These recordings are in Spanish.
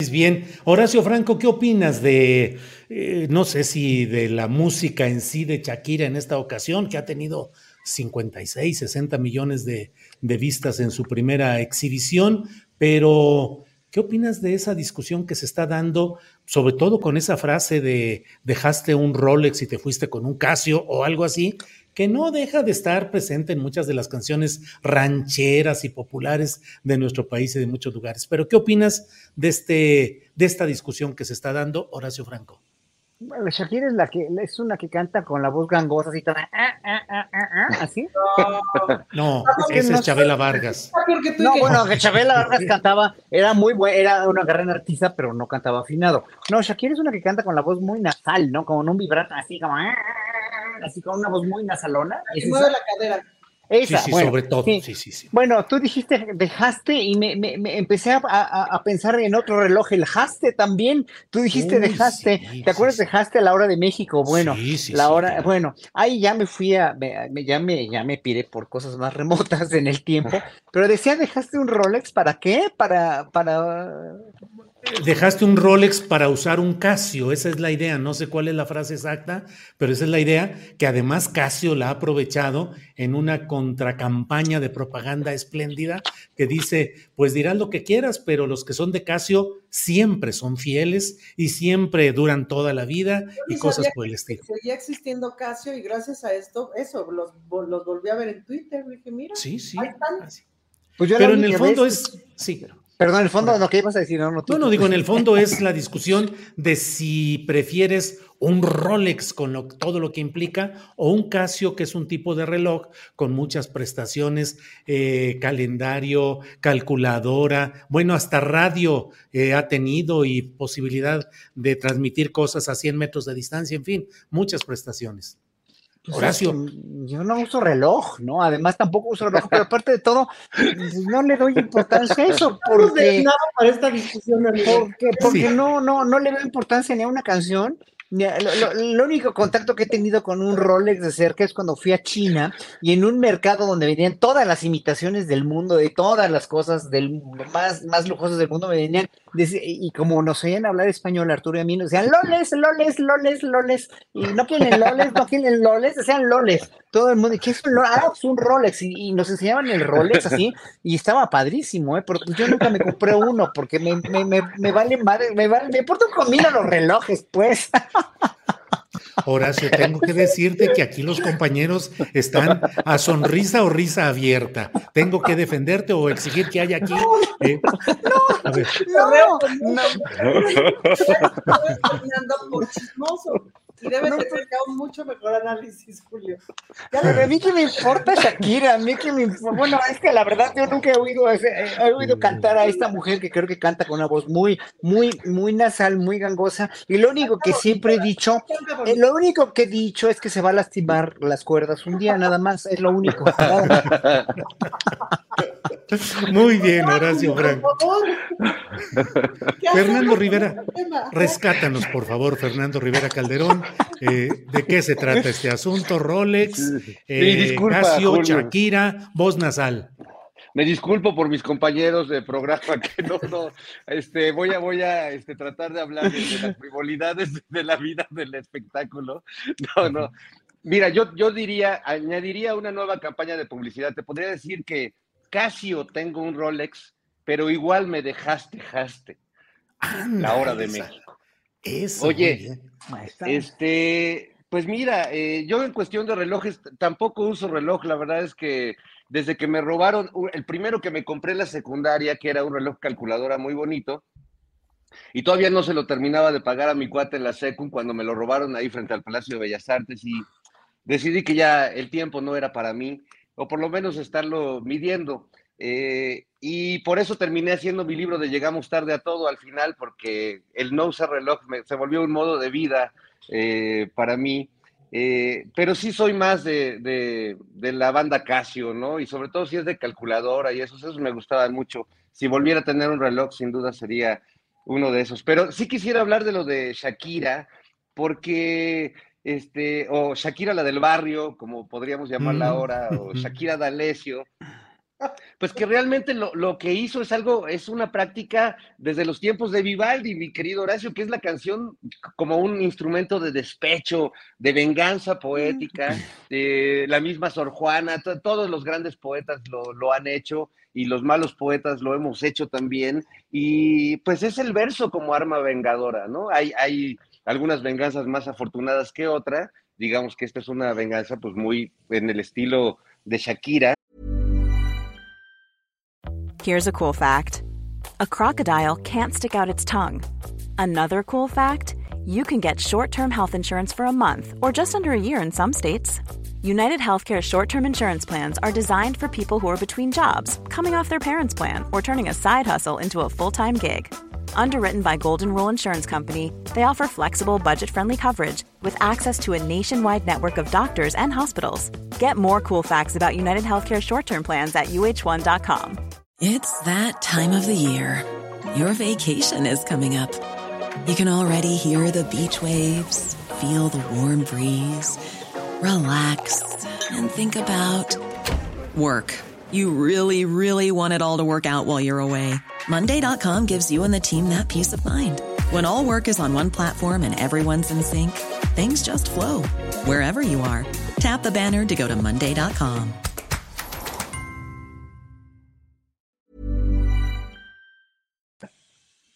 Bien, Horacio Franco, ¿qué opinas de, eh, no sé si de la música en sí de Shakira en esta ocasión, que ha tenido 56, 60 millones de, de vistas en su primera exhibición, pero ¿qué opinas de esa discusión que se está dando, sobre todo con esa frase de dejaste un Rolex y te fuiste con un Casio o algo así? Que no deja de estar presente en muchas de las canciones rancheras y populares de nuestro país y de muchos lugares. Pero, ¿qué opinas de, este, de esta discusión que se está dando, Horacio Franco? Bueno, Shakira es la que es una que canta con la voz gangosa así toda ah, ah, ah, ah, ah, así. No, esa es Chabela Vargas. No, bueno, que Chabela Vargas cantaba, era muy buena, era una gran artista, pero no cantaba afinado. No, Shakira es una que canta con la voz muy nasal, ¿no? Como en un vibrato así como ah, así con una voz muy nasalona. Y ¿Es mueve esa? la cadera. Esa, sí, sí, bueno, sobre todo, sí. sí, sí, sí. Bueno, tú dijiste dejaste y me, me- me empecé a, a- a pensar en otro reloj, el haste también. Tú dijiste Uy, dejaste, sí, ¿te acuerdas sí, de haste a la hora de México? Bueno, Sí, sí, la sí, hora, claro. bueno, ahí ya me fui a, me- me- ya me, ya me piré por cosas más remotas en el tiempo, pero decía dejaste un Rolex, ¿para qué? Para, para, Dejaste un Rolex para usar un Casio, esa es la idea, no sé cuál es la frase exacta, pero esa es la idea, que además Casio la ha aprovechado en una contracampaña de propaganda espléndida que dice, pues dirás lo que quieras, pero los que son de Casio siempre son fieles y siempre duran toda la vida y cosas por el estilo. Seguía existiendo Casio y gracias a esto, eso, los, los volví a ver en Twitter. Dije, mira, Sí, sí. ahí están. pues yo Pero en el fondo vez- es, sí, perdón, en el fondo, lo que ibas a decir, no, no, tú- No, no, digo, en el fondo es la discusión de si prefieres un Rolex con lo- todo lo que implica o un Casio, que es un tipo de reloj con muchas prestaciones, eh, calendario, calculadora, bueno, hasta radio eh, ha tenido y posibilidad de transmitir cosas a 100 metros de distancia, en fin, muchas prestaciones. Pues Horacio. es que Yo no uso reloj, ¿no? Además tampoco uso reloj, pero aparte de todo, no le doy importancia a eso, No porque, nada para esta discusión, amigo. porque, porque Sí. no, no, no le veo importancia ni a una canción. Lo, lo- el único contacto que he tenido con un Rolex de cerca es cuando fui a China y en un mercado donde venían todas las imitaciones del mundo, de todas las cosas del más, más lujosas del mundo, me venían, deci- y como nos oían hablar español, Arturo y a mí, nos decían loles, loles, loles, loles, y no quieren loles, no quieren loles, decían loles. Todo el mundo, ¿y ¿qué es un Rolex? Ah, es un Rolex, y, nos enseñaban el Rolex así, y estaba padrísimo, ¿eh? Pero yo nunca me compré uno, porque me, me, me, vale madre, me vale, me importa un los relojes, pues. Horacio, tengo que decirte que aquí los compañeros están a sonrisa o risa abierta. Tengo que defenderte o exigir que haya aquí. eh, ver, No, no, Estás caminando por chismoso. Y debes No, de tener aún mucho mejor análisis, Julio. Ya a mí que me importa Shakira, a mí que me importa. Bueno, es que la verdad yo nunca he oído, ese- eh, he oído cantar a esta mujer que creo que canta con una voz muy, muy, muy nasal, muy gangosa. Y lo único que siempre he dicho, eh, lo único que he dicho es que se va a lastimar las cuerdas un día, nada más, es lo único. muy bien, Horacio Por Franco. favor. ¿Qué Fernando Rivera, rescátanos, por favor, Fernando Rivera Calderón. eh, ¿De qué se trata este asunto? Rolex, eh, disculpa, Casio, Julio. Shakira, voz nasal. me disculpo por mis compañeros de programa que no, no, este, voy a, voy a este, tratar de hablar de, las frivolidades de la vida del espectáculo. No, no. Mira, yo, yo diría, añadiría una nueva campaña de publicidad. Te podría decir que Casio tengo un Rolex, pero igual me dejaste, jaste. la hora de México. Eso. Oye, este, pues mira, eh, yo en cuestión de relojes tampoco uso reloj. La verdad es que desde que me robaron, el primero que me compré en la secundaria, que era un reloj calculadora muy bonito, y todavía no se lo terminaba de pagar a mi cuate en la secu cuando me lo robaron ahí frente al Palacio de Bellas Artes y decidí que ya el tiempo no era para mí, o por lo menos estarlo midiendo. Eh, y por eso terminé haciendo mi libro de Llegamos tarde a todo al final, porque el no usar reloj se volvió un modo de vida eh, para mí. Eh, pero sí soy más de, de, la banda Casio, ¿no? Y sobre todo si es de calculadora y esos, esos me gustaban mucho. Si volviera a tener un reloj, sin duda sería uno de esos. Pero sí quisiera hablar de lo de Shakira, porque, este, o Shakira la del barrio, como podríamos llamarla mm. ahora, o Shakira D'Alessio, pues que realmente lo, que hizo es algo, es una práctica desde los tiempos de Vivaldi, mi querido Horacio, que es la canción como un instrumento de despecho, de venganza poética, de la misma Sor Juana, todos los grandes poetas lo, han hecho y los malos poetas lo hemos hecho también, y pues es el verso como arma vengadora, ¿no? Hay, hay algunas venganzas más afortunadas que otra, digamos que esta es una venganza pues muy en el estilo de Shakira, Here's a cool fact a crocodile can't stick out its tongue. Another cool fact you can get short term health insurance for a month or just under a year in some states. United Healthcare short term insurance plans are designed for people who are between jobs, coming off their parents' plan, or turning a side hustle into a full time gig. Underwritten by Golden Rule Insurance Company, they offer flexible, budget friendly coverage with access to a nationwide network of doctors and hospitals. Get more cool facts about United Healthcare short term plans at uh1.com. It's that time of the year. Your vacation is coming up. You can already hear the beach waves, feel the warm breeze, relax, and think about work. You really, really want it all to work out while you're away. Monday.com gives you and the team that peace of mind. When all work is on one platform and everyone's in sync, things just flow wherever you are. Tap the banner to go to Monday.com.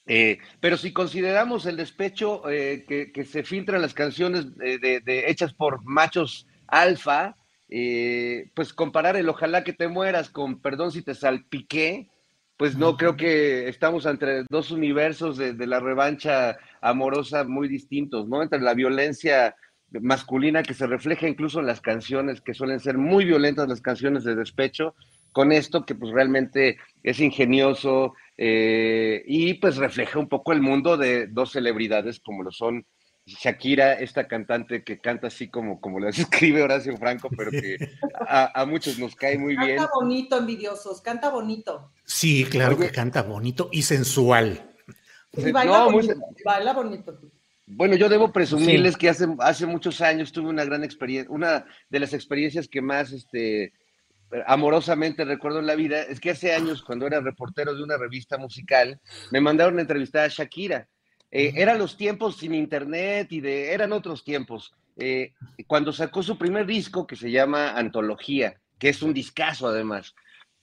Eh, pero si consideramos el despecho eh, que, se filtra en las canciones de, hechas por machos alfa, eh, pues comparar el ojalá que te mueras con perdón si te salpiqué, pues no creo que estamos entre dos universos de, la revancha amorosa muy distintos, ¿no? Entre la violencia masculina que se refleja incluso en las canciones, que suelen ser muy violentas las canciones de despecho, con esto que pues realmente es ingenioso, eh, y pues refleja un poco el mundo de dos celebridades como lo son Shakira, esta cantante que canta así como, como lo escribe Horacio Franco, pero que a, muchos nos cae muy bien. Canta bonito, envidiosos, canta bonito. Sí, claro que canta bonito y sensual. baila, bonito, Bueno, yo debo presumirles que hace, hace muchos años tuve una gran experiencia, una de las experiencias que más este, amorosamente recuerdo en la vida es que hace años, cuando era reportero de una revista musical, me mandaron a entrevistar a Shakira. Eh, eran los tiempos sin internet y de, eran otros tiempos. Eh, cuando sacó su primer disco que se llama Antología, que es un discazo además.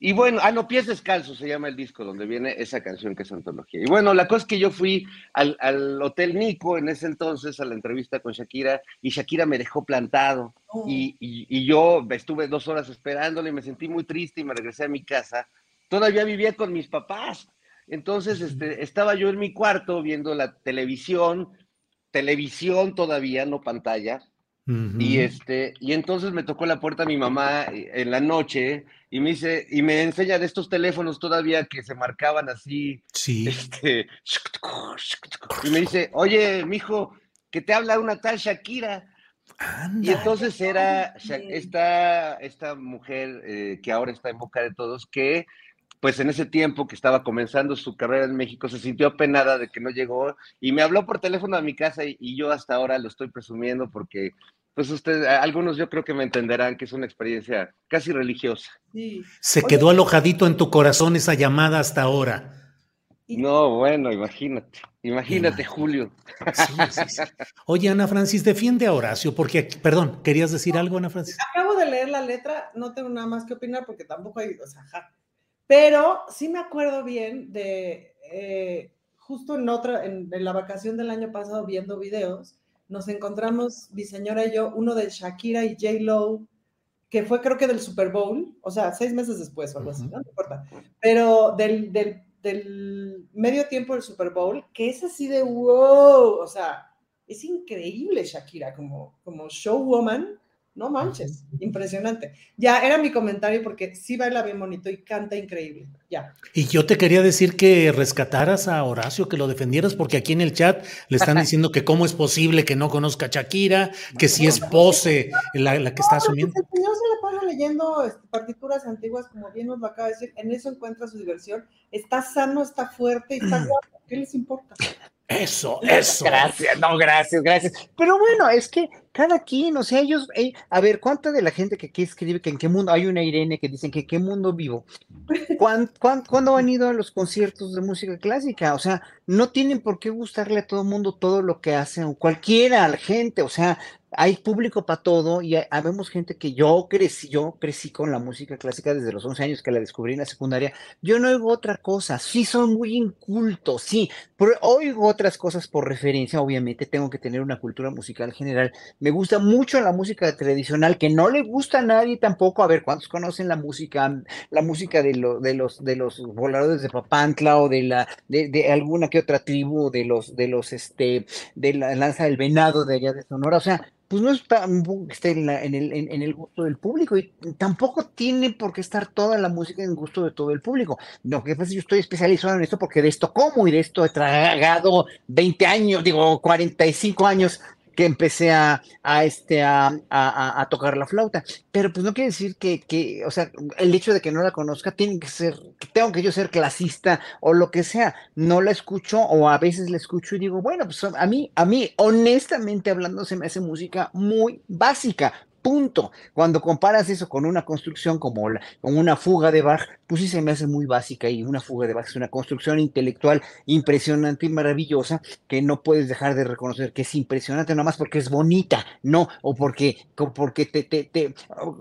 Y bueno, ah, no, Pies Descalzos se llama el disco donde viene esa canción que es antología. Y bueno, la cosa es que yo fui al, al, Hotel Nico en ese entonces a la entrevista con Shakira y Shakira me dejó plantado oh. y, y, yo estuve dos horas esperándole y me sentí muy triste y me regresé a mi casa. Todavía vivía con mis papás. Entonces este, estaba yo en mi cuarto viendo la televisión, televisión todavía, no pantalla, y este, y entonces me tocó la puerta mi mamá eh, en la noche y me dice, y me enseña de estos teléfonos todavía que se marcaban así. Sí. Este, y me dice, oye, mijo, que te habla una tal Shakira. Y entonces era esta, esta mujer eh, que ahora está en boca de todos, que pues en ese tiempo que estaba comenzando su carrera en México, se sintió apenada de que no llegó y me habló por teléfono a mi casa y, y yo hasta ahora lo estoy presumiendo porque pues ustedes, algunos yo creo que me entenderán que es una experiencia casi religiosa. Se quedó alojadito en tu corazón esa llamada hasta ahora. No, bueno, imagínate, imagínate, Julio. Oye, Ana Francis, defiende a Horacio, porque, perdón, ¿querías decir algo, Ana Francis? Acabo de leer la letra, no tengo nada más que opinar porque tampoco hay, o sea, pero sí me acuerdo bien de, eh, justo en otra, en, la vacación del año pasado viendo videos, nos encontramos, mi señora y yo, uno de Shakira y J. Lo, que fue creo que del Super Bowl, o sea, seis meses después o algo así, ¿no? importa, pero del, del del medio tiempo del Super Bowl, que es así de wow, o sea, es increíble Shakira como, como showwoman, no manches, impresionante. Ya era mi comentario porque sí baila bien bonito y canta increíble. Ya. Y yo te quería decir que rescataras a Horacio, que lo defendieras, porque aquí en el chat le están diciendo que cómo es posible que no conozca a Shakira, que si es pose la, que está asumiendo. El señor se la pasa leyendo este, partituras antiguas, como bien nos lo acaba de decir, en eso encuentra su diversión. Está sano, está fuerte y está guapo. ¿Qué les importa? Eso, eso. Gracias, no, gracias, gracias. Pero bueno, es que cada quien, o sea, ellos, eh, a ver, ¿cuánta de la gente que aquí escribe que en qué mundo, hay una Irene que dicen que en qué mundo vivo? cuándo han ido a los conciertos de música clásica? O sea, no tienen por qué gustarle a todo el mundo todo lo que hacen, cualquiera, la gente, o sea, hay público para todo y habemos gente que yo crecí, yo crecí con la música clásica desde los 11 años que la descubrí en la secundaria. Yo no oigo otra cosa, sí son muy incultos, sí, pero oigo otras cosas por referencia, obviamente tengo que tener una cultura musical general. Me gusta mucho la música tradicional, que no le gusta a nadie tampoco. A ver, ¿cuántos conocen la música, la música de, de los de los voladores de Papantla o de la de alguna que otra tribu de los de los este de la lanza del venado de allá de Sonora? O sea, pues no está en, en, el, en, el, gusto del público y tampoco tiene por qué estar toda la música en gusto de todo el público. Lo que pasa es que yo estoy especializado en esto porque de esto como y de esto he tragado 20 años, digo 45 años que empecé a, a este, a, a, tocar la flauta. Pero pues no quiere decir que, que, o sea, el hecho de que no la conozca tiene que ser, tengo que yo ser clasista o lo que sea. No la escucho o a veces la escucho y digo, bueno, pues a mí, a mí, honestamente hablando, se me hace música muy básica, punto. Cuando comparas eso con una construcción como con una fuga de Bach, pues sí se me hace muy básica y una fuga de Bach es una construcción intelectual impresionante y maravillosa que no puedes dejar de reconocer que es impresionante nomás porque es bonita, no, o porque, porque te, te, te,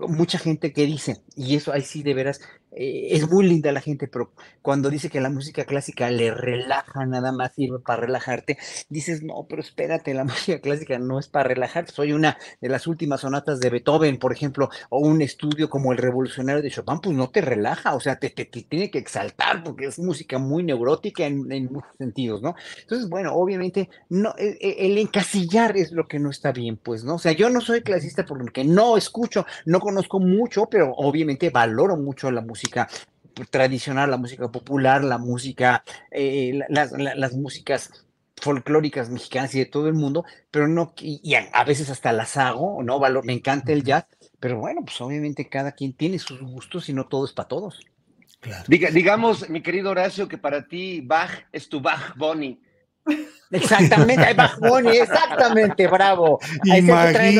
mucha gente que dice, y eso ahí sí de veras eh, es muy linda la gente, pero cuando dice que la música clásica le relaja, nada más sirve para relajarte, dices, no, pero espérate, la música clásica no es para relajarte. Soy una de las últimas sonatas de Beethoven, por ejemplo, o un estudio como el revolucionario de Chopin, pues no te relaja, o sea, te, te, tiene que exaltar porque es música muy neurótica en, muchos sentidos, ¿no? Entonces, bueno, obviamente, no, el, e, el, encasillar es lo que no está bien, pues, ¿no? O sea, yo no soy clasista porque no escucho, no conozco mucho, pero obviamente valoro mucho la música música tradicional, la música popular, la música, eh, las, músicas folclóricas mexicanas y de todo el mundo, pero no, y, a, veces hasta las hago, ¿no? Valor, me encanta el jazz, pero bueno, pues obviamente cada quien tiene sus gustos y no todo es para todos. digamos, mi querido Horacio, que para ti Bach es tu Bach Bonnie. Exactamente, Bach Bunny, exactamente, bravo. Imagínate.